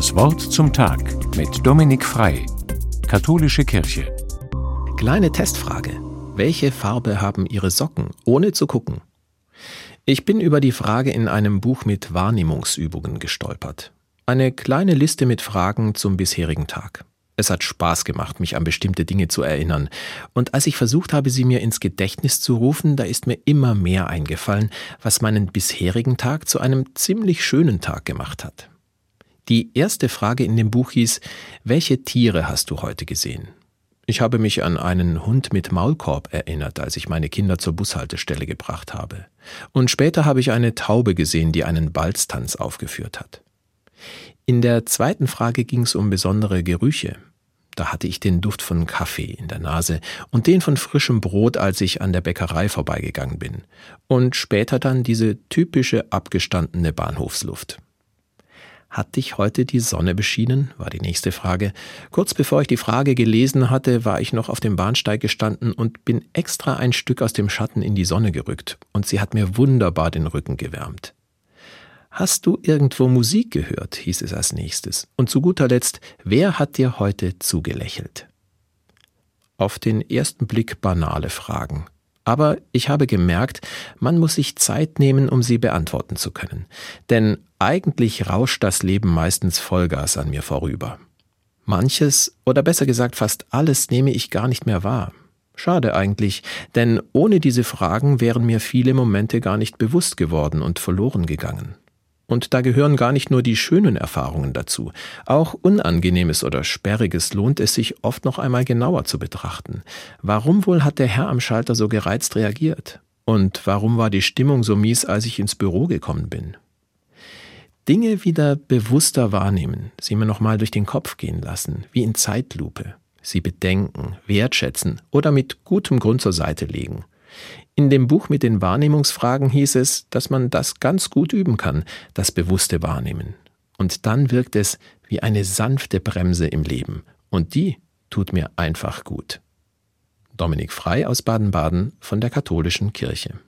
Das Wort zum Tag mit Dominik Frei, Katholische Kirche. Kleine Testfrage. Welche Farbe haben Ihre Socken, ohne zu gucken? Ich bin über die Frage in einem Buch mit Wahrnehmungsübungen gestolpert. Eine kleine Liste mit Fragen zum bisherigen Tag. Es hat Spaß gemacht, mich an bestimmte Dinge zu erinnern. Und als ich versucht habe, sie mir ins Gedächtnis zu rufen, da ist mir immer mehr eingefallen, was meinen bisherigen Tag zu einem ziemlich schönen Tag gemacht hat. Die erste Frage in dem Buch hieß, welche Tiere hast du heute gesehen? Ich habe mich an einen Hund mit Maulkorb erinnert, als ich meine Kinder zur Bushaltestelle gebracht habe. Und später habe ich eine Taube gesehen, die einen Balztanz aufgeführt hat. In der zweiten Frage ging es um besondere Gerüche. Da hatte ich den Duft von Kaffee in der Nase und den von frischem Brot, als ich an der Bäckerei vorbeigegangen bin. Und später dann diese typische abgestandene Bahnhofsluft. Hat dich heute die Sonne beschienen? war die nächste Frage. Kurz bevor ich die Frage gelesen hatte, war ich noch auf dem Bahnsteig gestanden und bin extra ein Stück aus dem Schatten in die Sonne gerückt, und sie hat mir wunderbar den Rücken gewärmt. Hast du irgendwo Musik gehört? hieß es als nächstes. Und zu guter Letzt, wer hat dir heute zugelächelt? Auf den ersten Blick banale Fragen. Aber ich habe gemerkt, man muss sich Zeit nehmen, um sie beantworten zu können. Denn eigentlich rauscht das Leben meistens Vollgas an mir vorüber. Manches, oder besser gesagt fast alles, nehme ich gar nicht mehr wahr. Schade eigentlich, denn ohne diese Fragen wären mir viele Momente gar nicht bewusst geworden und verloren gegangen. Und da gehören gar nicht nur die schönen Erfahrungen dazu. Auch Unangenehmes oder Sperriges lohnt es sich oft noch einmal genauer zu betrachten. Warum wohl hat der Herr am Schalter so gereizt reagiert? Und warum war die Stimmung so mies, als ich ins Büro gekommen bin? Dinge wieder bewusster wahrnehmen, sie mir nochmal durch den Kopf gehen lassen, wie in Zeitlupe, sie bedenken, wertschätzen oder mit gutem Grund zur Seite legen. In dem Buch mit den Wahrnehmungsfragen hieß es, dass man das ganz gut üben kann, das bewusste Wahrnehmen. Und dann wirkt es wie eine sanfte Bremse im Leben. Und die tut mir einfach gut. Dominik Frei aus Baden-Baden von der Katholischen Kirche.